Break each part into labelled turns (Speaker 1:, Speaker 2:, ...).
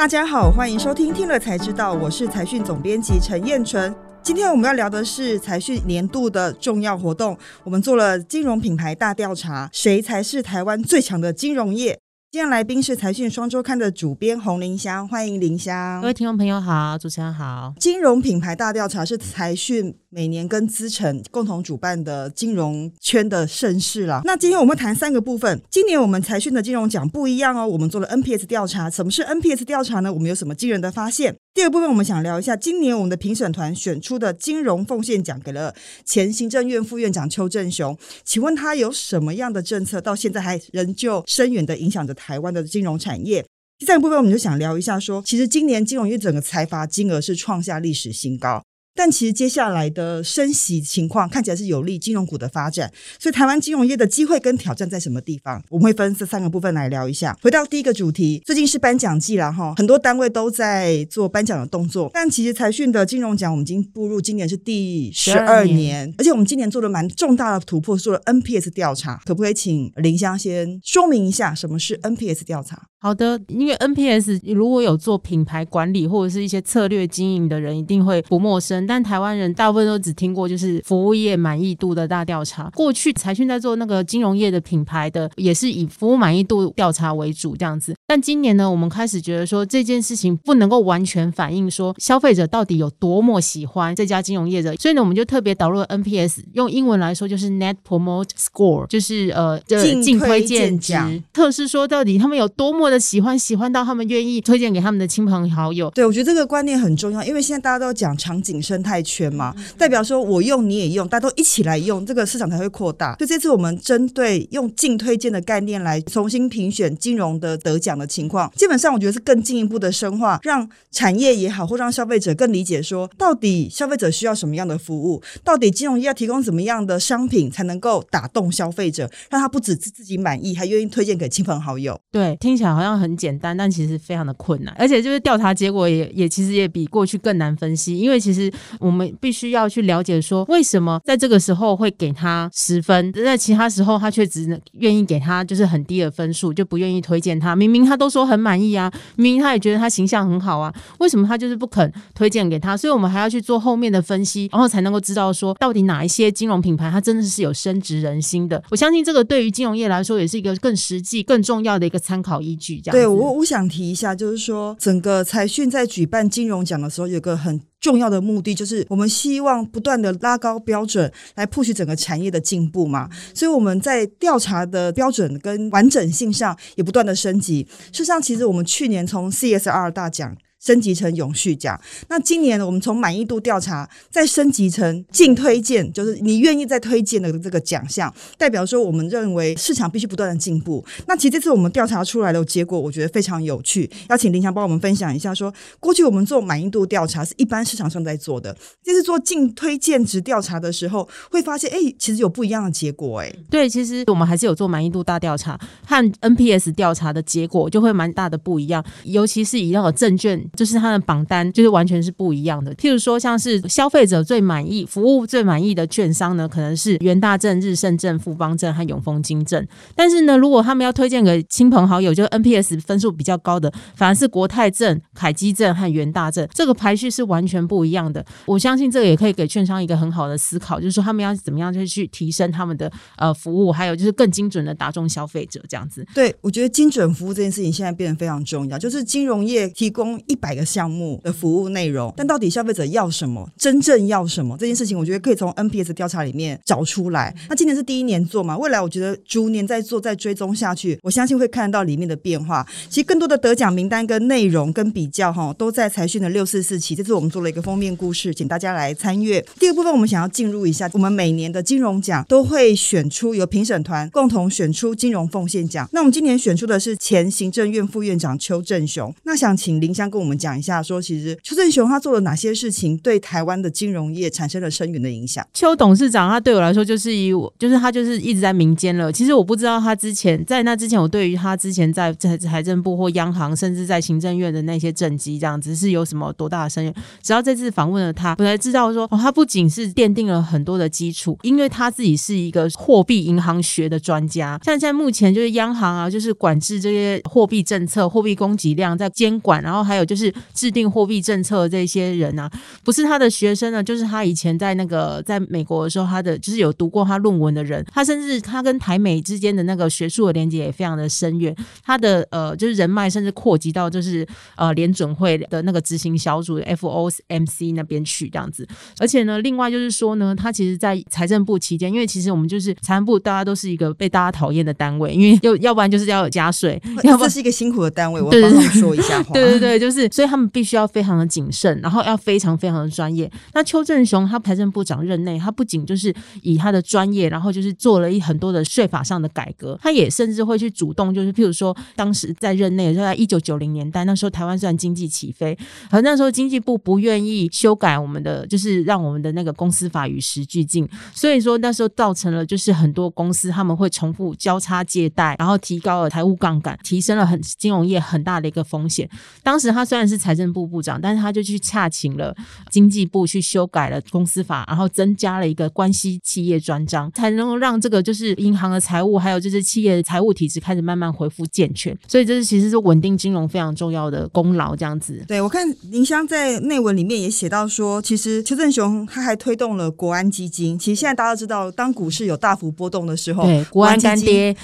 Speaker 1: 大家好，欢迎收听听了才知道，我是财讯总编辑陈燕纯。今天我们要聊的是财讯年度的重要活动，我们做了金融品牌大调查，谁才是台湾最强的金融业？今天来宾是财讯双周刊的主编洪林香，欢迎林香。
Speaker 2: 各位听众朋友好，主持人好。
Speaker 1: 金融品牌大调查是财讯每年跟资诚共同主办的金融圈的盛事了。那今天我们谈三个部分。今年我们财讯的金融奖不一样哦，我们做了 NPS 调查。什么是 NPS 调查呢？我们有什么惊人的发现？第二部分我们想聊一下，今年我们的评审团选出的金融奉献奖给了前行政院副院长邱正雄，请问他有什么样的政策，到现在还仍旧深远的影响着台湾的金融产业？第三个部分我们就想聊一下，说其实今年金融业整个财阀金额是创下历史新高。但其实接下来的升息情况看起来是有利金融股的发展，所以台湾金融业的机会跟挑战在什么地方？我们会分这三个部分来聊一下。回到第一个主题，最近是颁奖季了哈，很多单位都在做颁奖的动作。但其实财讯的金融奖，我们已经步入今年是第十二年，而且我们今年做了蛮重大的突破，做了 NPS 调查。可不可以请林香先说明一下什么是 NPS 调查？
Speaker 2: 好的，因为 NPS 如果有做品牌管理或者是一些策略经营的人，一定会不陌生。但台湾人大部分都只听过就是服务业满意度的大调查。过去财讯在做那个金融业的品牌的，也是以服务满意度调查为主这样子。但今年呢，我们开始觉得说这件事情不能够完全反映说消费者到底有多么喜欢这家金融业的，所以呢，我们就特别导入了 NPS，用英文来说就是 Net Promote Score，就是呃净推荐值，测试说到底他们有多么。的喜欢喜欢到他们愿意推荐给他们的亲朋好友。
Speaker 1: 对，我觉得这个观念很重要，因为现在大家都讲场景生态圈嘛，代表说我用你也用，大家都一起来用，这个市场才会扩大。所以这次我们针对用净推荐的概念来重新评选金融的得奖的情况，基本上我觉得是更进一步的深化，让产业也好，或让消费者更理解说，到底消费者需要什么样的服务，到底金融业要提供什么样的商品才能够打动消费者，让他不只是自己满意，还愿意推荐给亲朋好友。
Speaker 2: 对，听起来好。像很简单，但其实非常的困难，而且就是调查结果也也其实也比过去更难分析，因为其实我们必须要去了解说，为什么在这个时候会给他十分，在其他时候他却只能愿意给他就是很低的分数，就不愿意推荐他。明明他都说很满意啊，明明他也觉得他形象很好啊，为什么他就是不肯推荐给他？所以我们还要去做后面的分析，然后才能够知道说，到底哪一些金融品牌它真的是有深植人心的。我相信这个对于金融业来说也是一个更实际、更重要的一个参考依据。
Speaker 1: 对，我我想提一下，就是说，整个财讯在举办金融奖的时候，有个很重要的目的，就是我们希望不断的拉高标准，来 push 整个产业的进步嘛。所以我们在调查的标准跟完整性上也不断的升级。事实上，其实我们去年从 CSR 大奖。升级成永续奖。那今年我们从满意度调查再升级成净推荐，就是你愿意再推荐的这个奖项，代表说我们认为市场必须不断的进步。那其实这次我们调查出来的结果，我觉得非常有趣，邀请玲香帮我们分享一下说。说过去我们做满意度调查是一般市场上在做的，这次做净推荐值调查的时候，会发现哎，其实有不一样的结果哎。
Speaker 2: 对，其实我们还是有做满意度大调查和 NPS 调查的结果就会蛮大的不一样，尤其是以那个证券。就是它的榜单就是完全是不一样的。譬如说，像是消费者最满意、服务最满意的券商呢，可能是元大证、日盛证、富邦证和永丰金证。但是呢，如果他们要推荐给亲朋好友，就 NPS 分数比较高的，反而是国泰证、凯基证和元大证。这个排序是完全不一样的。我相信这个也可以给券商一个很好的思考，就是说他们要怎么样去去提升他们的呃服务，还有就是更精准的打中消费者这样子。
Speaker 1: 对，我觉得精准服务这件事情现在变得非常重要，就是金融业提供一百个项目的服务内容，但到底消费者要什么？真正要什么？这件事情，我觉得可以从 NPS 调查里面找出来。那今年是第一年做嘛？未来我觉得逐年在做，再追踪下去，我相信会看得到里面的变化。其实更多的得奖名单跟内容跟比较哈，都在财讯的六四四期。这次我们做了一个封面故事，请大家来参阅。第二部分，我们想要进入一下，我们每年的金融奖都会选出由评审团共同选出金融奉献奖。那我们今年选出的是前行政院副院长邱正雄。那想请林香跟我们我们讲一下。说，其实邱正雄他做了哪些事情，对台湾的金融业产生了深远的影响？
Speaker 2: 邱董事长他对我来说就是以我，就是他就是一直在民间了。其实我不知道他之前在那之前，我对于他之前在在财政部或央行，甚至在行政院的那些政绩，这样子是有什么多大的深远？只要到这次访问了他，我才知道说，哦，他不仅是奠定了很多的基础，因为他自己是一个货币银行学的专家。像现在目前就是央行啊，就是管制这些货币政策、货币供给量在监管，然后还有就是制定货币政策这些人啊，不是他的学生呢，就是他以前在那个在美国的时候，他的就是有读过他论文的人，他甚至他跟台美之间的那个学术的连接也非常的深远，他的呃就是人脉甚至扩及到就是呃联准会的那个执行小组 FOMC 那边去这样子，而且呢，另外就是说呢，他其实在财政部期间，因为其实我们就是财政部，大家都是一个被大家讨厌的单位，因为要要不然就是要有加税，要不然
Speaker 1: 这是一个辛苦的单位，我帮他们说一下话。
Speaker 2: 对对对，就是所以他们必须要非常的谨慎，然后要非常非常的专业。那邱正雄他财政部长任内，他不仅就是以他的专业，然后就是做了一很多的税法上的改革，他也甚至会去主动，就是譬如说，当时在任内，就在一九九零年代，那时候台湾虽然经济起飞，而那时候经济部不愿意修改我们的，就是让我们的那个公司法与时俱进，所以说那时候造成了就是很多公司他们会重复交叉借贷，然后提高了财务杠杆，提升了很金融业很大的一个风险。当时他虽然是财政部部长，但是他就去洽请了经济部去修改了公司法，然后增加了一个关系企业专章，才能够让这个就是银行的财务还有就是企业的财务体制开始慢慢恢复健全。所以这是其实是稳定金融非常重要的功劳，这样子。
Speaker 1: 对，我看林香在内文里面也写到说，其实邱正雄他还推动了国安基金。其实现在大家都知道，当股市有大幅波动的时候，
Speaker 2: 对，国安干爹，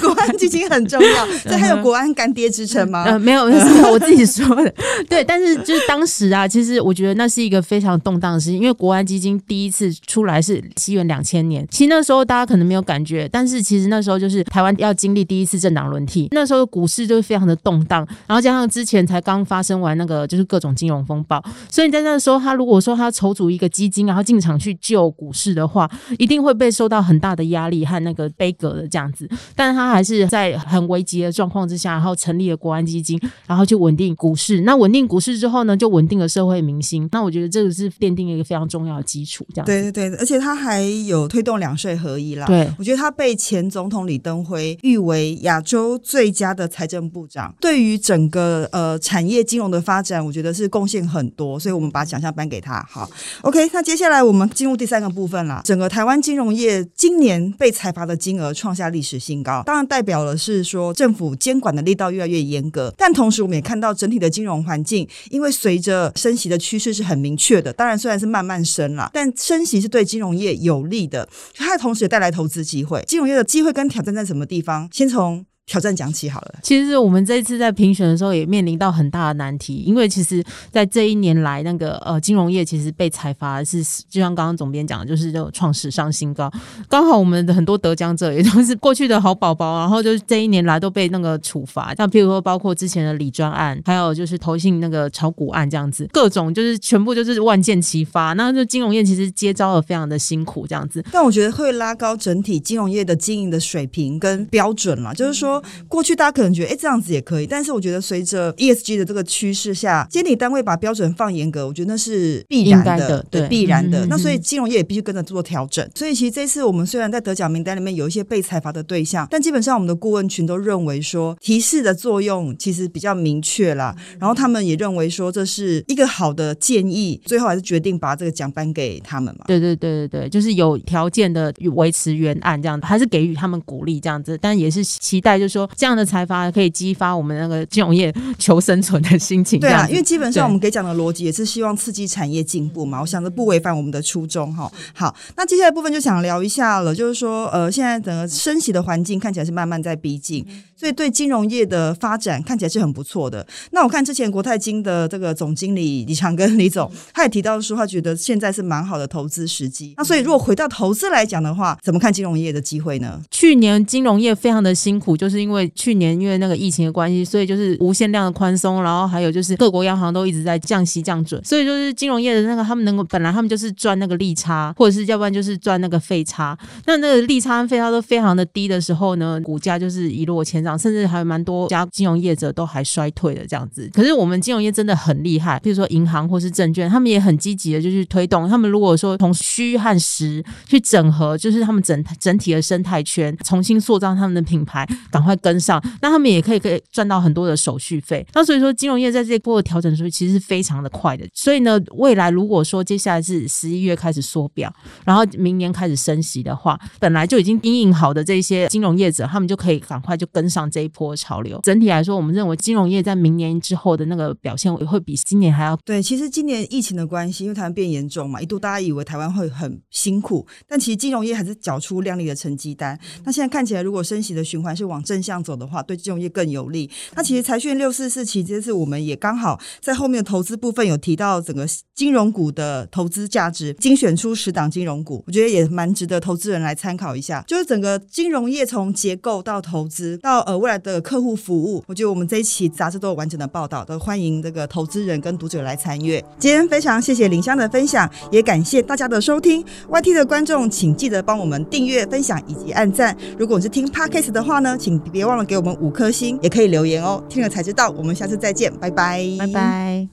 Speaker 1: 国安基金很重要。这还有国安干爹之称吗？
Speaker 2: 呃，没有，是我自己说的。对，但是就是当时啊，其实我觉得那是一个非常动荡的事情，因为国安基金第一次出来是西元两千年。其实那时候大家可能没有感觉，但是其实那时候就是台湾要经历第一次政党轮替，那时候股市就是非常的动荡，然后加上之前才刚发生完那个就是各种金融风暴，所以在那时候，他如果说他筹组一个基金，然后进场去救股市的话，一定会被受到很大的压力和那个悲格的这样子。但是他还是在很危急的状况之下，然后成立了国安基金，然后去稳定股市。那稳定股市之后呢，就稳定了社会民心。那我觉得这个是奠定了一个非常重要的基础。这样
Speaker 1: 对对对，而且他还有推动两税合一啦。
Speaker 2: 对，
Speaker 1: 我觉得他被前总统李登辉誉为亚洲最佳的财政部长，对于整个呃产业金融的发展，我觉得是贡献很多。所以我们把奖项颁给他。好，OK，那接下来我们进入第三个部分啦。整个台湾金融业今年被裁罚的金额创下历史新高，当然代表了是说政府监管的力道越来越严格，但同时我们也看到整体的金融环境，因为随着升息的趋势是很明确的，当然虽然是慢慢升了，但升息是对金融业有利的，它同时也带来投资机会。金融业的机会跟挑战在什么地方？先从挑战讲起好了。
Speaker 2: 其实我们这一次在评选的时候也面临到很大的难题，因为其实，在这一年来，那个呃金融业其实被裁罚是，就像刚刚总编讲的，就是就创史上新高。刚好我们的很多得奖者也都是过去的好宝宝，然后就是这一年来都被那个处罚，像譬如说包括之前的李专案，还有就是投信那个炒股案这样子，各种就是全部就是万箭齐发。那就金融业其实接招的非常的辛苦这样子，
Speaker 1: 但我觉得会拉高整体金融业的经营的水平跟标准嘛，就是说。过去大家可能觉得，哎，这样子也可以，但是我觉得随着 ESG 的这个趋势下，监理单位把标准放严格，我觉得那是必然的，
Speaker 2: 的对，
Speaker 1: 必然的。
Speaker 2: 嗯、
Speaker 1: 那所以金融业也必须跟着做调整。所以其实这次我们虽然在得奖名单里面有一些被裁罚的对象，但基本上我们的顾问群都认为说，提示的作用其实比较明确啦。然后他们也认为说，这是一个好的建议，最后还是决定把这个奖颁给他们嘛。
Speaker 2: 对对对对对，就是有条件的维持原案这样子，还是给予他们鼓励这样子，但也是期待就是说。这样的财阀可以激发我们那个金融业求生存的心情。
Speaker 1: 对啊，因为基本上我们给讲的逻辑也是希望刺激产业进步嘛。我想着不违反我们的初衷哈。好，那接下来部分就想聊一下了，就是说呃，现在整个升息的环境看起来是慢慢在逼近，所以对金融业的发展看起来是很不错的。那我看之前国泰金的这个总经理李长庚李总，他也提到说他觉得现在是蛮好的投资时机。那所以如果回到投资来讲的话，怎么看金融业的机会呢？
Speaker 2: 去年金融业非常的辛苦，就是是因为。去年因为那个疫情的关系，所以就是无限量的宽松，然后还有就是各国央行都一直在降息降准，所以就是金融业的那个他们能够本来他们就是赚那个利差，或者是要不然就是赚那个费差，那那个利差跟费差都非常的低的时候呢，股价就是一落千丈，甚至还有蛮多家金融业者都还衰退的这样子。可是我们金融业真的很厉害，比如说银行或是证券，他们也很积极的就去推动。他们如果说从虚和实去整合，就是他们整整体的生态圈，重新塑造他们的品牌，赶快跟上，那他们也可以可以赚到很多的手续费。那所以说，金融业在这一波的调整，所以其实是非常的快的。所以呢，未来如果说接下来是十一月开始缩表，然后明年开始升息的话，本来就已经经营好的这些金融业者，他们就可以赶快就跟上这一波潮流。整体来说，我们认为金融业在明年之后的那个表现也会比今年还要
Speaker 1: 对。其实今年疫情的关系，因为台湾变严重嘛，一度大家以为台湾会很辛苦，但其实金融业还是缴出亮丽的成绩单。那现在看起来，如果升息的循环是往正向走的话，对金融业更有利。那其实财讯六四四期这次我们也刚好在后面的投资部分有提到整个金融股的投资价值，精选出十档金融股，我觉得也蛮值得投资人来参考一下。就是整个金融业从结构到投资到呃未来的客户服务，我觉得我们这一期杂志都有完整的报道，都欢迎这个投资人跟读者来参阅。今天非常谢谢林香的分享，也感谢大家的收听。YT 的观众请记得帮我们订阅、分享以及按赞。如果你是听 Podcast 的话呢，请你别忘了给我们五颗星，也可以留言哦。听了才知道，我们下次再见，拜拜，
Speaker 2: 拜拜。